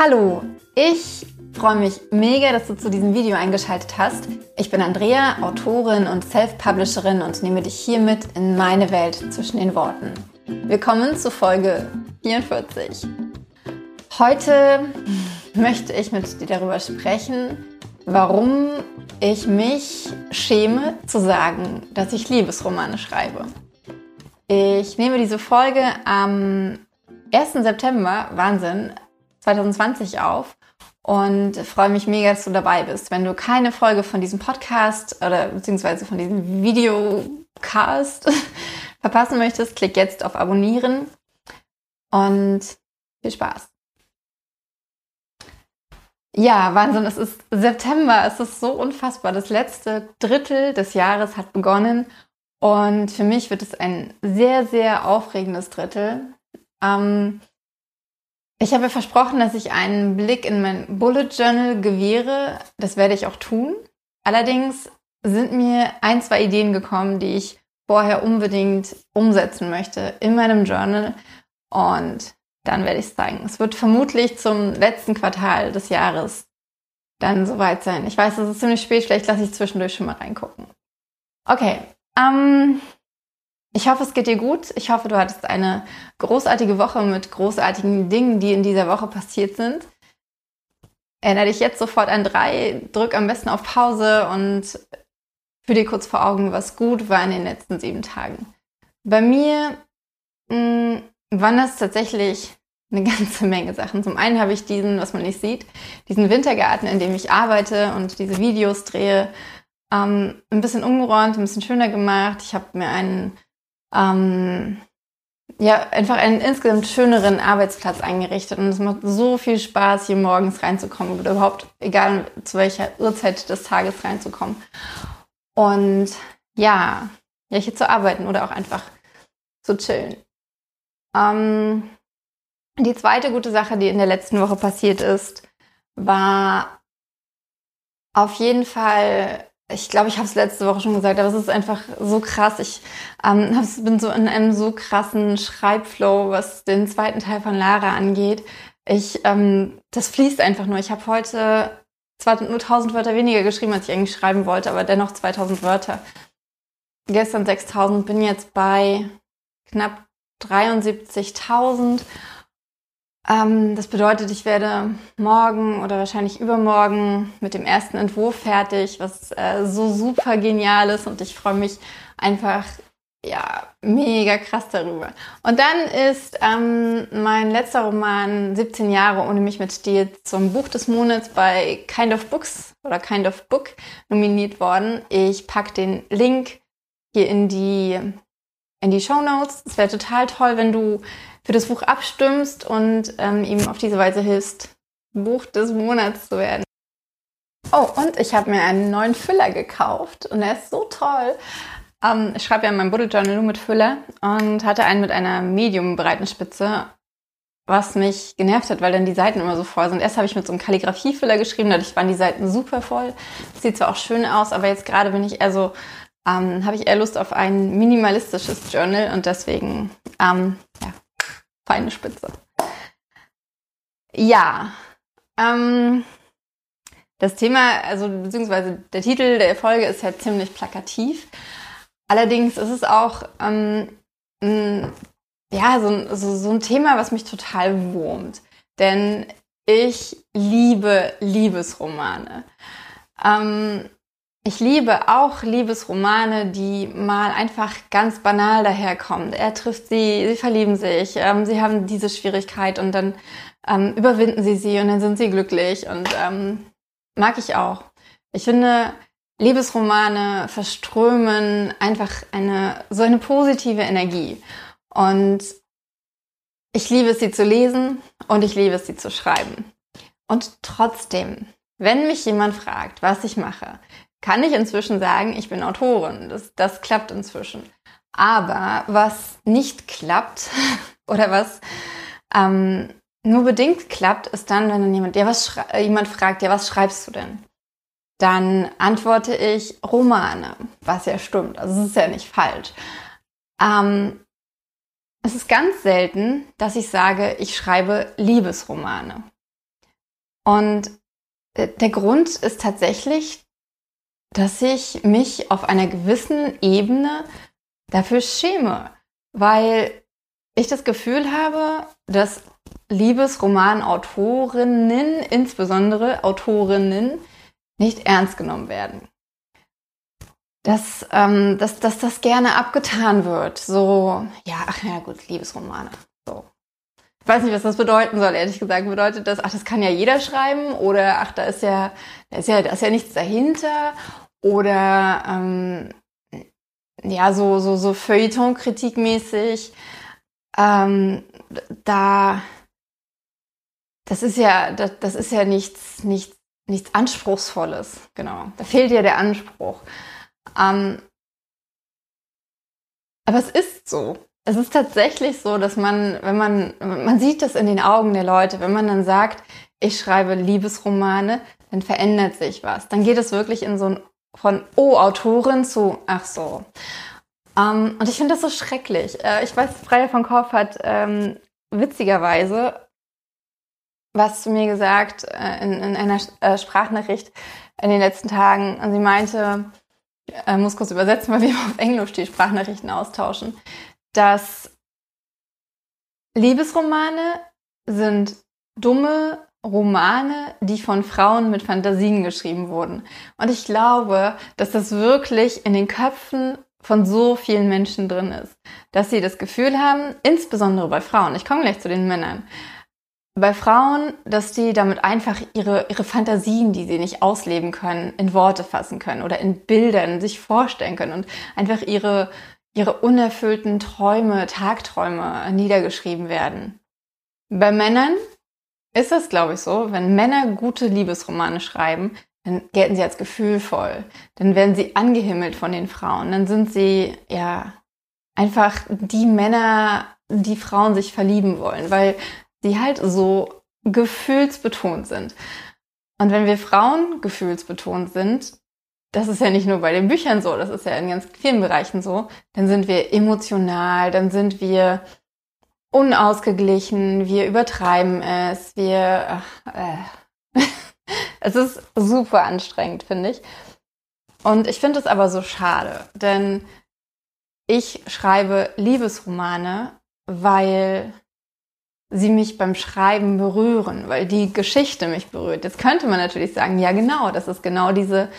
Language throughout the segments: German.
Hallo, ich freue mich mega, dass du zu diesem Video eingeschaltet hast. Ich bin Andrea, Autorin und Self-Publisherin und nehme dich hier mit in meine Welt zwischen den Worten. Willkommen zu Folge 44. Heute möchte ich mit dir darüber sprechen, warum ich mich schäme zu sagen, dass ich Liebesromane schreibe. Ich nehme diese Folge am 1. September, Wahnsinn, 2020 auf und freue mich mega, dass du dabei bist. Wenn du keine Folge von diesem Podcast oder beziehungsweise von diesem Videocast verpassen möchtest, klick jetzt auf Abonnieren und viel Spaß. Ja, Wahnsinn, es ist September, es ist so unfassbar. Das letzte Drittel des Jahres hat begonnen und für mich wird es ein sehr, sehr aufregendes Drittel. Ähm, ich habe versprochen, dass ich einen Blick in mein Bullet Journal gewähre. Das werde ich auch tun. Allerdings sind mir ein, zwei Ideen gekommen, die ich vorher unbedingt umsetzen möchte in meinem Journal. Und dann werde ich es zeigen. Es wird vermutlich zum letzten Quartal des Jahres dann soweit sein. Ich weiß, es ist ziemlich spät, vielleicht lasse ich zwischendurch schon mal reingucken. Okay, ähm, ich hoffe, es geht dir gut. Ich hoffe, du hattest eine großartige Woche mit großartigen Dingen, die in dieser Woche passiert sind. Erinnere dich jetzt sofort an drei, drück am besten auf Pause und führ dir kurz vor Augen, was gut war in den letzten sieben Tagen. Bei mir mh, hm, waren das tatsächlich eine ganze Menge Sachen. Zum einen habe ich diesen, was man nicht sieht, diesen Wintergarten, in dem ich arbeite und diese Videos drehe, ähm, ein bisschen umgeräumt, ein bisschen schöner gemacht. Ich habe mir einen ähm, ja, einfach einen insgesamt schöneren Arbeitsplatz eingerichtet. Und es macht so viel Spaß, hier morgens reinzukommen oder überhaupt, egal zu welcher Uhrzeit des Tages reinzukommen. Und ja, ja, hier zu arbeiten oder auch einfach zu chillen. Ähm, die zweite gute Sache, die in der letzten Woche passiert ist, war auf jeden Fall ich glaube, ich habe es letzte Woche schon gesagt, aber es ist einfach so krass. Ich ähm, bin so in einem so krassen Schreibflow, was den zweiten Teil von Lara angeht. Ich, ähm, das fließt einfach nur. Ich habe heute zwar nur 1000 Wörter weniger geschrieben, als ich eigentlich schreiben wollte, aber dennoch 2000 Wörter. Gestern 6000, bin jetzt bei knapp 73.000 ähm, das bedeutet, ich werde morgen oder wahrscheinlich übermorgen mit dem ersten Entwurf fertig, was äh, so super genial ist und ich freue mich einfach ja, mega krass darüber. Und dann ist ähm, mein letzter Roman 17 Jahre ohne mich mit Stil zum Buch des Monats bei Kind of Books oder Kind of Book nominiert worden. Ich packe den Link hier in die in die Show Notes. Es wäre total toll, wenn du für das Buch abstimmst und ähm, ihm auf diese Weise hilfst, Buch des Monats zu werden. Oh, und ich habe mir einen neuen Füller gekauft und er ist so toll. Ähm, ich schreibe ja in meinem Bullet Journal nur mit Füller und hatte einen mit einer medium-breiten Spitze, was mich genervt hat, weil dann die Seiten immer so voll sind. Erst habe ich mit so einem Kalligrafiefüller geschrieben, dadurch waren die Seiten super voll. sieht zwar auch schön aus, aber jetzt gerade bin ich eher so, ähm, habe ich eher Lust auf ein minimalistisches Journal und deswegen, ähm, ja, feine Spitze. Ja, ähm, das Thema, also beziehungsweise der Titel der Folge ist ja ziemlich plakativ. Allerdings ist es auch ähm, ein, ja so, so, so ein Thema, was mich total wurmt. Denn ich liebe Liebesromane. Ähm, ich liebe auch Liebesromane, die mal einfach ganz banal daherkommen. Er trifft sie, sie verlieben sich, ähm, sie haben diese Schwierigkeit und dann ähm, überwinden sie sie und dann sind sie glücklich und ähm, mag ich auch. Ich finde, Liebesromane verströmen einfach eine so eine positive Energie und ich liebe es, sie zu lesen und ich liebe es, sie zu schreiben. Und trotzdem, wenn mich jemand fragt, was ich mache, kann ich inzwischen sagen, ich bin Autorin. Das, das klappt inzwischen. Aber was nicht klappt oder was ähm, nur bedingt klappt, ist dann, wenn dann jemand, ja, was äh, jemand fragt, ja, was schreibst du denn? Dann antworte ich Romane, was ja stimmt. Also es ist ja nicht falsch. Ähm, es ist ganz selten, dass ich sage, ich schreibe Liebesromane. Und äh, der Grund ist tatsächlich, dass ich mich auf einer gewissen Ebene dafür schäme, weil ich das Gefühl habe, dass Liebesromanautorinnen, insbesondere Autorinnen, nicht ernst genommen werden. Dass, ähm, dass, dass das gerne abgetan wird. So, ja, ach ja, gut, Liebesromane. Ich weiß nicht, was das bedeuten soll, ehrlich gesagt. Bedeutet das, ach, das kann ja jeder schreiben? Oder ach, da ist ja, da ist ja, da ist ja nichts dahinter? Oder ähm, ja, so, so, so Feuilleton-kritikmäßig. Ähm, da, das ist ja, das, das ist ja nichts, nichts, nichts Anspruchsvolles, genau. Da fehlt ja der Anspruch. Ähm, aber es ist so. Es ist tatsächlich so, dass man, wenn man, man sieht das in den Augen der Leute, wenn man dann sagt, ich schreibe Liebesromane, dann verändert sich was. Dann geht es wirklich in so ein von Oh, Autorin zu Ach so. Ähm, und ich finde das so schrecklich. Äh, ich weiß, Freya von Korf hat ähm, witzigerweise was zu mir gesagt äh, in, in, einer äh, Sprachnachricht in den letzten Tagen. Und sie meinte, äh, muss kurz übersetzen, weil wir auf Englisch die Sprachnachrichten austauschen, dass Liebesromane sind dumme Romane, die von Frauen mit Fantasien geschrieben wurden. Und ich glaube, dass das wirklich in den Köpfen von so vielen Menschen drin ist, dass sie das Gefühl haben, insbesondere bei Frauen, ich komme gleich zu den Männern, bei Frauen, dass die damit einfach ihre, ihre Fantasien, die sie nicht ausleben können, in Worte fassen können oder in Bildern sich vorstellen können und einfach ihre, ihre unerfüllten Träume, Tagträume niedergeschrieben werden. Bei Männern ist das, glaube ich, so, wenn Männer gute Liebesromane schreiben, dann gelten sie als gefühlvoll. Dann werden sie angehimmelt von den Frauen. Dann sind sie, ja, einfach die Männer, die Frauen sich verlieben wollen, weil sie halt so gefühlsbetont sind. Und wenn wir Frauen gefühlsbetont sind, das ist ja nicht nur bei den Büchern so, das ist ja in ganz vielen Bereichen so, dann sind wir emotional, dann sind wir unausgeglichen, wir übertreiben es, wir, ach, äh. es ist super anstrengend, finde ich. Und ich finde es aber so schade, denn ich schreibe Liebesromane, weil sie mich beim Schreiben berühren, weil die Geschichte mich berührt. Jetzt könnte man natürlich sagen, ja genau, das ist genau diese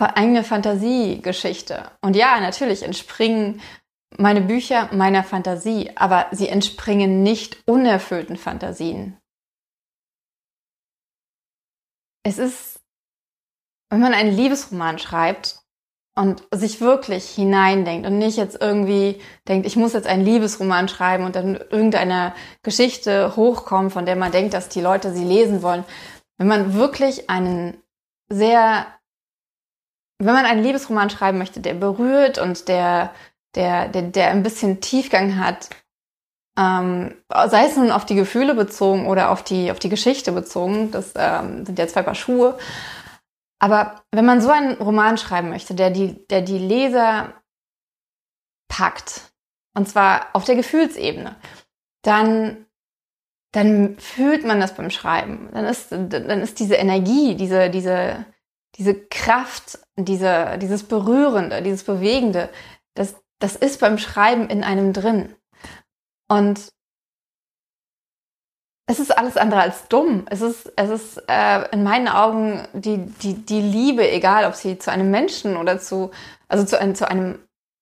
eigene Fantasiegeschichte. Und ja, natürlich entspringen meine Bücher meiner Fantasie, aber sie entspringen nicht unerfüllten Fantasien. Es ist, wenn man einen Liebesroman schreibt, und sich wirklich hineindenkt und nicht jetzt irgendwie denkt, ich muss jetzt einen Liebesroman schreiben und dann irgendeine Geschichte hochkommen, von der man denkt, dass die Leute sie lesen wollen. Wenn man wirklich einen sehr, wenn man einen Liebesroman schreiben möchte, der berührt und der, der, der, der ein bisschen Tiefgang hat, ähm, sei es nun auf die Gefühle bezogen oder auf die, auf die Geschichte bezogen, das ähm, sind ja zwei Paar Schuhe, aber wenn man so einen Roman schreiben möchte, der die, der die Leser packt, und zwar auf der Gefühlsebene, dann, dann fühlt man das beim Schreiben. Dann ist, dann ist diese Energie, diese, diese, diese Kraft, diese, dieses Berührende, dieses Bewegende, das, das ist beim Schreiben in einem drin. Und es ist alles andere als dumm. Es ist, es ist äh, in meinen Augen die, die, die Liebe, egal ob sie zu einem Menschen oder zu, also zu, einem, zu einem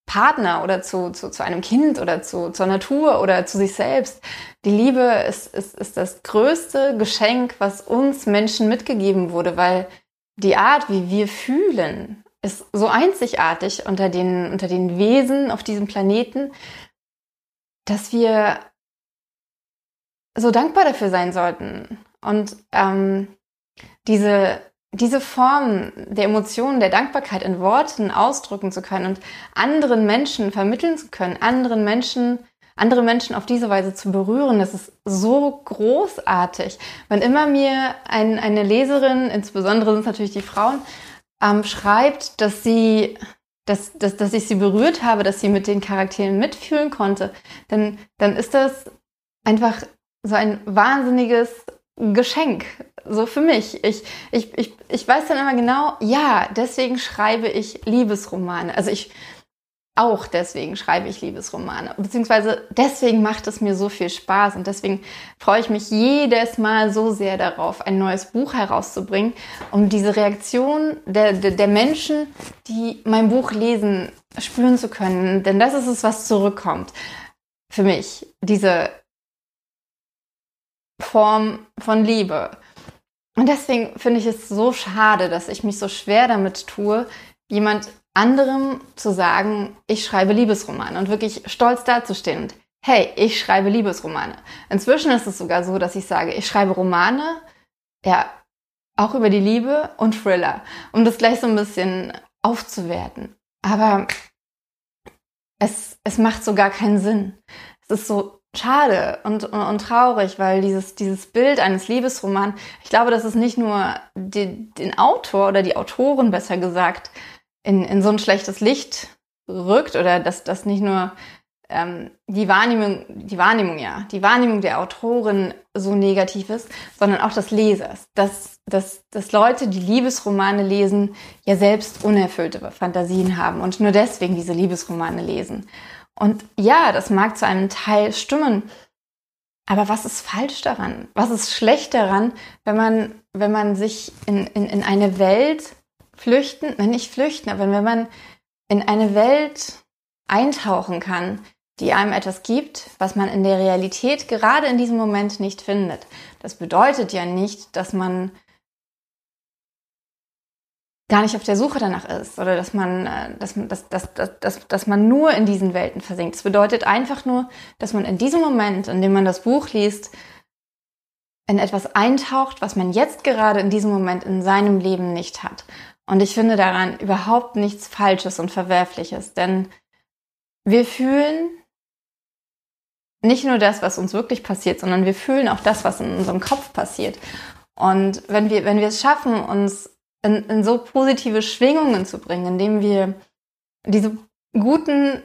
Partner oder zu, zu, zu einem Kind oder zu, zur Natur oder zu sich selbst. Die Liebe ist, ist, ist das größte Geschenk, was uns Menschen mitgegeben wurde, weil die Art, wie wir fühlen, ist so einzigartig unter den, unter den Wesen auf diesem Planeten, dass wir so dankbar dafür sein sollten. Und ähm, diese, diese Form der Emotionen, der Dankbarkeit in Worten ausdrücken zu können und anderen Menschen vermitteln zu können, anderen Menschen, andere Menschen auf diese Weise zu berühren, das ist so großartig. Wenn immer mir ein, eine Leserin, insbesondere sind es natürlich die Frauen, ähm, schreibt, dass sie dass, dass, dass ich sie berührt habe, dass sie mit den Charakteren mitfühlen konnte, dann, dann ist das einfach so ein wahnsinniges Geschenk, so für mich. Ich, ich, ich, ich weiß dann immer genau, ja, deswegen schreibe ich Liebesromane. Also ich, auch deswegen schreibe ich Liebesromane. Beziehungsweise deswegen macht es mir so viel Spaß und deswegen freue ich mich jedes Mal so sehr darauf, ein neues Buch herauszubringen, um diese Reaktion der, der, der Menschen, die mein Buch lesen, spüren zu können. Denn das ist es, was zurückkommt. Für mich. Diese Form von Liebe. Und deswegen finde ich es so schade, dass ich mich so schwer damit tue, jemand anderem zu sagen, ich schreibe Liebesromane und wirklich stolz dazustehen und hey, ich schreibe Liebesromane. Inzwischen ist es sogar so, dass ich sage, ich schreibe Romane, ja, auch über die Liebe und Thriller, um das gleich so ein bisschen aufzuwerten. Aber es, es macht so gar keinen Sinn. Es ist so schade und, und, und traurig, weil dieses, dieses Bild eines Liebesromans, ich glaube, dass es nicht nur die, den Autor oder die Autorin besser gesagt in, in so ein schlechtes Licht rückt oder dass das nicht nur ähm, die Wahrnehmung, die Wahrnehmung, ja, die Wahrnehmung der Autorin so negativ ist, sondern auch des Lesers. Dass, dass, dass Leute, die Liebesromane lesen, ja selbst unerfüllte Fantasien haben und nur deswegen diese Liebesromane lesen. Und ja, das mag zu einem Teil stimmen. Aber was ist falsch daran? Was ist schlecht daran, wenn man, wenn man sich in, in, in eine Welt flüchten, nein, nicht flüchten, aber wenn man in eine Welt eintauchen kann, die einem etwas gibt, was man in der Realität gerade in diesem Moment nicht findet. Das bedeutet ja nicht, dass man gar nicht auf der Suche danach ist oder dass man, äh, dass, dass, dass, dass, dass man nur in diesen Welten versinkt. Es bedeutet einfach nur, dass man in diesem Moment, in dem man das Buch liest, in etwas eintaucht, was man jetzt gerade in diesem Moment in seinem Leben nicht hat. Und ich finde daran überhaupt nichts Falsches und Verwerfliches, denn wir fühlen nicht nur das, was uns wirklich passiert, sondern wir fühlen auch das, was in unserem Kopf passiert. Und wenn wir, wenn wir es schaffen, uns in, in so positive Schwingungen zu bringen, indem wir diese guten,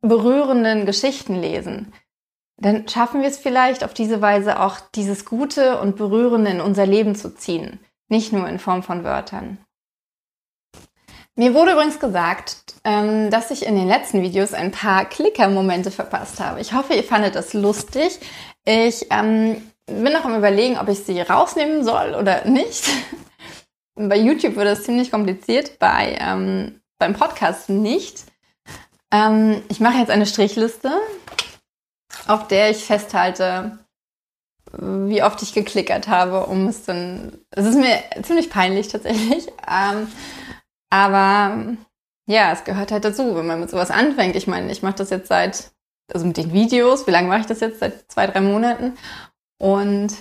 berührenden Geschichten lesen, dann schaffen wir es vielleicht auf diese Weise auch dieses Gute und Berührende in unser Leben zu ziehen, nicht nur in Form von Wörtern. Mir wurde übrigens gesagt, ähm, dass ich in den letzten Videos ein paar Klicker-Momente verpasst habe. Ich hoffe, ihr fandet das lustig. Ich ähm, bin noch am überlegen, ob ich sie rausnehmen soll oder nicht. bei YouTube wird es ziemlich kompliziert, bei, ähm, beim Podcast nicht. Ähm, ich mache jetzt eine Strichliste, auf der ich festhalte, wie oft ich geklickert habe, um es dann. Es ist mir ziemlich peinlich tatsächlich. Aber ja, es gehört halt dazu, wenn man mit sowas anfängt. Ich meine, ich mache das jetzt seit, also mit den Videos, wie lange mache ich das jetzt? Seit zwei, drei Monaten. Und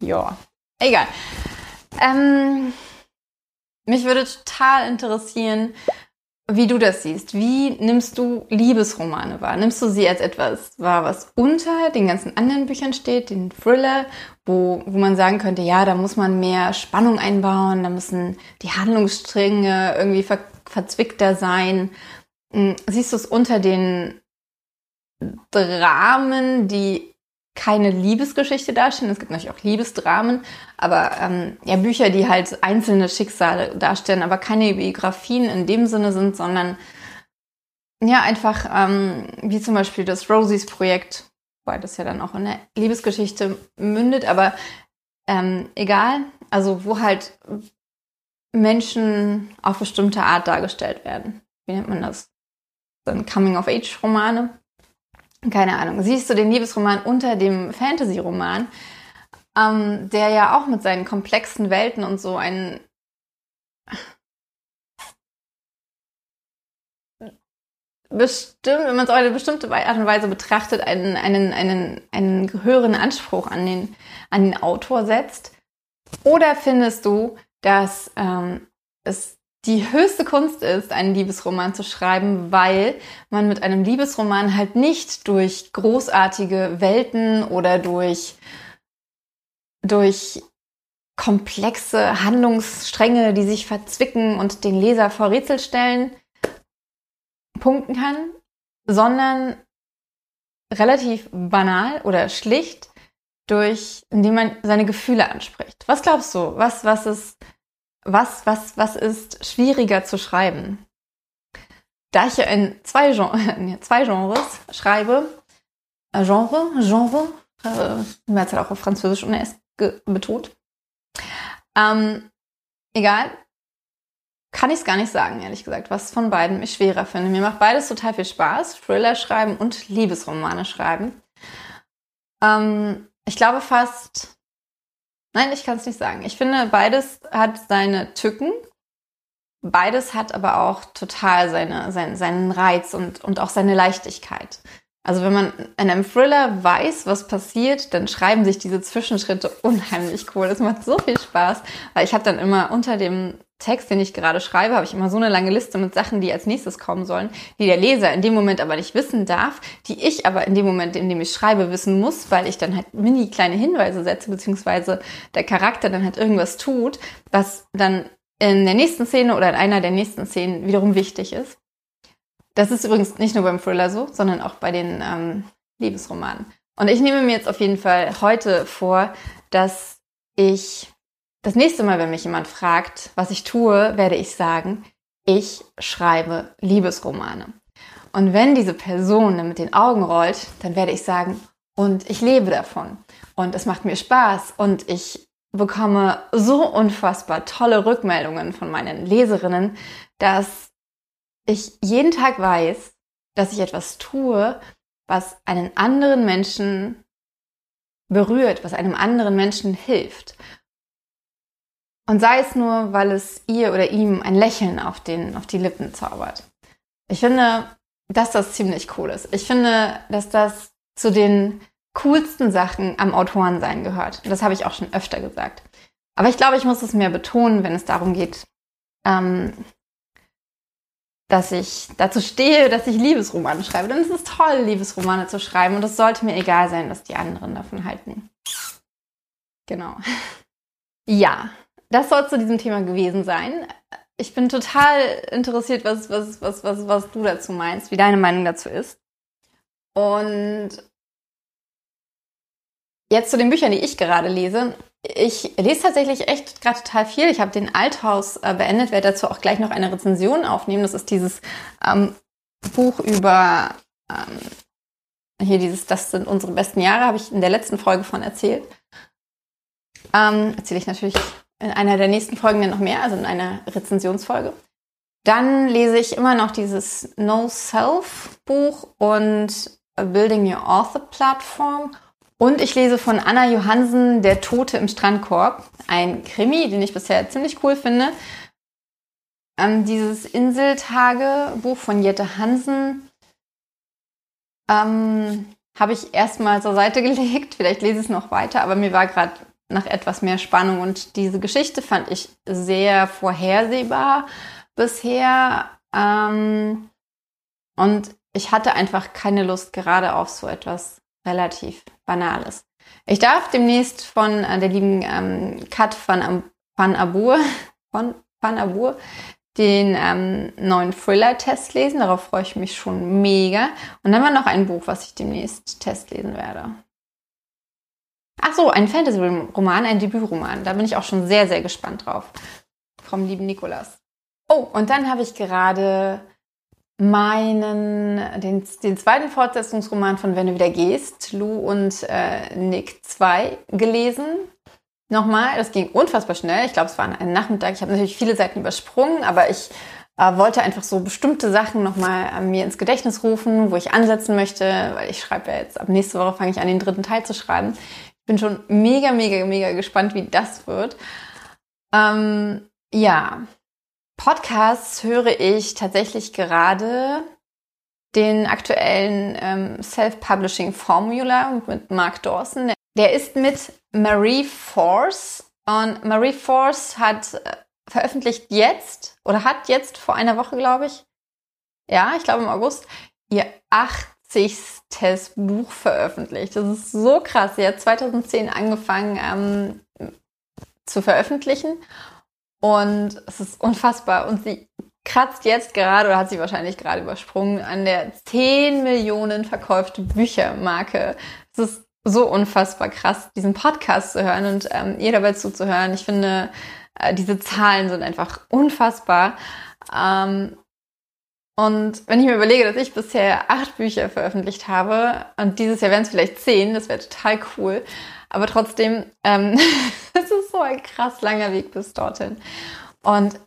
ja, egal. Ähm, mich würde total interessieren, wie du das siehst. Wie nimmst du Liebesromane wahr? Nimmst du sie als etwas wahr, was unter den ganzen anderen Büchern steht, den Thriller, wo, wo man sagen könnte, ja, da muss man mehr Spannung einbauen, da müssen die Handlungsstränge irgendwie ver verzwickter sein. Hm, siehst du es unter den Dramen, die keine Liebesgeschichte darstellen. Es gibt natürlich auch Liebesdramen, aber ähm, ja Bücher, die halt einzelne Schicksale darstellen, aber keine Biografien in dem Sinne sind, sondern ja einfach ähm, wie zum Beispiel das Rosies Projekt, weil das ja dann auch in der Liebesgeschichte mündet, aber ähm, egal, also wo halt Menschen auf bestimmte Art dargestellt werden. Wie nennt man das? Dann Coming-of-Age-Romane. Keine Ahnung. Siehst du den Liebesroman unter dem Fantasy-Roman, ähm, der ja auch mit seinen komplexen Welten und so einen bestimmt, wenn man es auf eine bestimmte Art und Weise betrachtet, einen, einen, einen, einen höheren Anspruch an den, an den Autor setzt? Oder findest du, dass ähm, es die höchste Kunst ist, einen Liebesroman zu schreiben, weil man mit einem Liebesroman halt nicht durch großartige Welten oder durch, durch komplexe Handlungsstränge, die sich verzwicken und den Leser vor Rätsel stellen, punkten kann, sondern relativ banal oder schlicht durch, indem man seine Gefühle anspricht. Was glaubst du? Was, was ist, was, was, was ist schwieriger zu schreiben? Da ich ja in zwei, Gen zwei Genres schreibe, äh, Genre, Genre, äh, Mehrzahl auch auf Französisch ohne S betont. Ähm, egal, kann ich es gar nicht sagen, ehrlich gesagt, was von beiden ich schwerer finde. Mir macht beides total viel Spaß, Thriller schreiben und Liebesromane schreiben. Ähm, ich glaube fast, nein, ich kann es nicht sagen. Ich finde, beides hat seine Tücken. Beides hat aber auch total seine, seinen, seinen Reiz und, und auch seine Leichtigkeit. Also wenn man in einem Thriller weiß, was passiert, dann schreiben sich diese Zwischenschritte unheimlich cool. Das macht so viel Spaß, weil ich habe dann immer unter dem Text, den ich gerade schreibe, habe ich immer so eine lange Liste mit Sachen, die als nächstes kommen sollen, die der Leser in dem Moment aber nicht wissen darf, die ich aber in dem Moment, in dem ich schreibe, wissen muss, weil ich dann halt mini kleine Hinweise setze, beziehungsweise der Charakter dann halt irgendwas tut, was dann in der nächsten Szene oder in einer der nächsten Szenen wiederum wichtig ist. Das ist übrigens nicht nur beim Thriller so, sondern auch bei den ähm, Liebesromanen. Und ich nehme mir jetzt auf jeden Fall heute vor, dass ich das nächste Mal, wenn mich jemand fragt, was ich tue, werde ich sagen, ich schreibe Liebesromane. Und wenn diese Person mit den Augen rollt, dann werde ich sagen, und ich lebe davon. Und es macht mir Spaß und ich bekomme so unfassbar tolle Rückmeldungen von meinen Leserinnen, dass ich jeden Tag weiß, dass ich etwas tue, was einen anderen Menschen berührt, was einem anderen Menschen hilft. Und sei es nur, weil es ihr oder ihm ein Lächeln auf, den, auf die Lippen zaubert. Ich finde, dass das ziemlich cool ist. Ich finde, dass das zu den coolsten Sachen am Autorensein gehört. Das habe ich auch schon öfter gesagt. Aber ich glaube, ich muss es mehr betonen, wenn es darum geht, ähm, dass ich dazu stehe, dass ich Liebesromane schreibe. Denn es ist toll, Liebesromane zu schreiben und es sollte mir egal sein, was die anderen davon halten. Genau. Ja, das soll zu diesem Thema gewesen sein. Ich bin total interessiert, was, was, was, was, was du dazu meinst, wie deine Meinung dazu ist. Und jetzt zu den Büchern, die ich gerade lese. Ich lese tatsächlich echt gerade total viel. Ich habe den Althaus äh, beendet, werde dazu auch gleich noch eine Rezension aufnehmen. Das ist dieses ähm, Buch über ähm, hier dieses, das sind unsere besten Jahre, habe ich in der letzten Folge von erzählt. Ähm, erzähle ich natürlich in einer der nächsten Folgen dann noch mehr, also in einer Rezensionsfolge. Dann lese ich immer noch dieses No Self Buch und Building Your Author Platform und ich lese von Anna Johansen Der Tote im Strandkorb, ein Krimi, den ich bisher ziemlich cool finde. Ähm, dieses Inseltage-Buch von Jette Hansen ähm, habe ich erstmal zur Seite gelegt. Vielleicht lese ich es noch weiter, aber mir war gerade nach etwas mehr Spannung und diese Geschichte fand ich sehr vorhersehbar bisher. Ähm, und ich hatte einfach keine Lust gerade auf so etwas relativ Banales. Ich darf demnächst von äh, der lieben ähm, Kat van, van Abur, von Van Abur den ähm, neuen Thriller-Test lesen. Darauf freue ich mich schon mega. Und dann war noch ein Buch, was ich demnächst testlesen werde. Ach so, ein Fantasy-Roman, ein Debütroman. Da bin ich auch schon sehr, sehr gespannt drauf. Vom lieben Nikolas. Oh, und dann habe ich gerade meinen, den, den zweiten Fortsetzungsroman von Wenn du wieder gehst, Lou und äh, Nick 2 gelesen. Nochmal, das ging unfassbar schnell. Ich glaube, es war ein Nachmittag. Ich habe natürlich viele Seiten übersprungen, aber ich äh, wollte einfach so bestimmte Sachen nochmal äh, mir ins Gedächtnis rufen, wo ich ansetzen möchte, weil ich schreibe ja jetzt, ab nächste Woche fange ich an, den dritten Teil zu schreiben. Bin schon mega, mega, mega gespannt, wie das wird. Ähm, ja, Podcasts höre ich tatsächlich gerade den aktuellen ähm, Self-Publishing Formula mit Mark Dawson. Der ist mit Marie Force und Marie Force hat äh, veröffentlicht jetzt oder hat jetzt vor einer Woche, glaube ich, ja, ich glaube im August, ihr 80. Buch veröffentlicht. Das ist so krass. Sie hat 2010 angefangen ähm, zu veröffentlichen und es ist unfassbar. Und sie kratzt jetzt gerade, oder hat sie wahrscheinlich gerade übersprungen, an der 10 Millionen verkaufte Büchermarke. Es ist so unfassbar krass, diesen Podcast zu hören und ähm, ihr dabei zuzuhören. Ich finde, äh, diese Zahlen sind einfach unfassbar. Ähm, und wenn ich mir überlege, dass ich bisher acht Bücher veröffentlicht habe und dieses Jahr werden es vielleicht zehn, das wäre total cool. Aber trotzdem, ähm, es ist so ein krass langer Weg bis dorthin. Und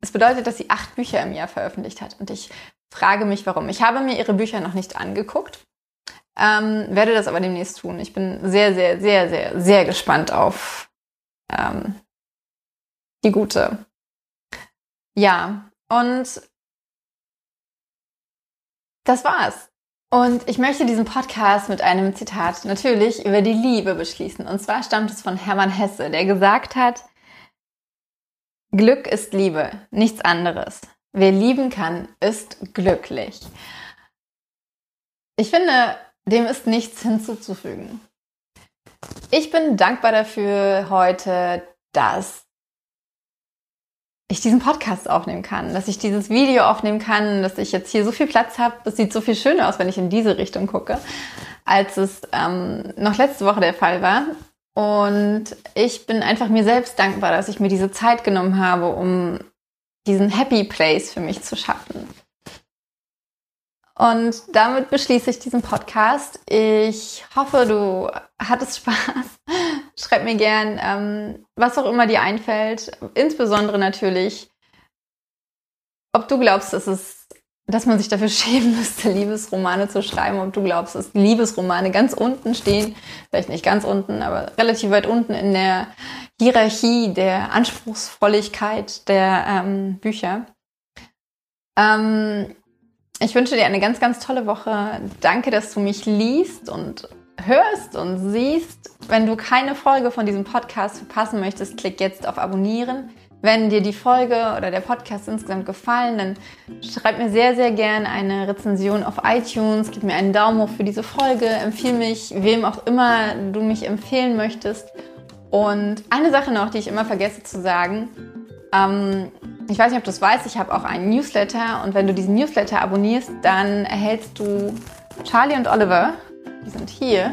es bedeutet, dass sie acht Bücher im Jahr veröffentlicht hat. Und ich frage mich, warum. Ich habe mir ihre Bücher noch nicht angeguckt, ähm, werde das aber demnächst tun. Ich bin sehr, sehr, sehr, sehr, sehr gespannt auf ähm, die gute. Ja, und das war's. Und ich möchte diesen Podcast mit einem Zitat natürlich über die Liebe beschließen. Und zwar stammt es von Hermann Hesse, der gesagt hat, Glück ist Liebe, nichts anderes. Wer lieben kann, ist glücklich. Ich finde, dem ist nichts hinzuzufügen. Ich bin dankbar dafür heute, dass ich diesen Podcast aufnehmen kann, dass ich dieses Video aufnehmen kann, dass ich jetzt hier so viel Platz habe. Das sieht so viel schöner aus, wenn ich in diese Richtung gucke, als es ähm, noch letzte Woche der Fall war. Und ich bin einfach mir selbst dankbar, dass ich mir diese Zeit genommen habe, um diesen Happy Place für mich zu schaffen. Und damit beschließe ich diesen Podcast. Ich hoffe, du hattest Spaß. Schreib mir gern, ähm, was auch immer dir einfällt. Insbesondere natürlich, ob du glaubst, dass es, dass man sich dafür schämen müsste, Liebesromane zu schreiben, ob du glaubst, dass Liebesromane ganz unten stehen, vielleicht nicht ganz unten, aber relativ weit unten in der Hierarchie der Anspruchsvolligkeit der ähm, Bücher. Ähm, ich wünsche dir eine ganz, ganz tolle Woche. Danke, dass du mich liest und hörst und siehst. Wenn du keine Folge von diesem Podcast verpassen möchtest, klick jetzt auf Abonnieren. Wenn dir die Folge oder der Podcast insgesamt gefallen, dann schreib mir sehr, sehr gern eine Rezension auf iTunes, gib mir einen Daumen hoch für diese Folge, empfehle mich, wem auch immer du mich empfehlen möchtest. Und eine Sache noch, die ich immer vergesse zu sagen, ähm, ich weiß nicht, ob du es weißt, ich habe auch einen Newsletter und wenn du diesen Newsletter abonnierst, dann erhältst du Charlie und Oliver, die sind hier,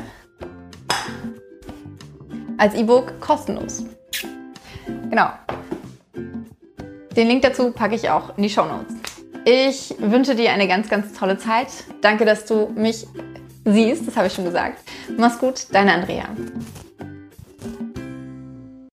als E-Book kostenlos. Genau. Den Link dazu packe ich auch in die Show Notes. Ich wünsche dir eine ganz, ganz tolle Zeit. Danke, dass du mich siehst, das habe ich schon gesagt. Mach's gut, deine Andrea.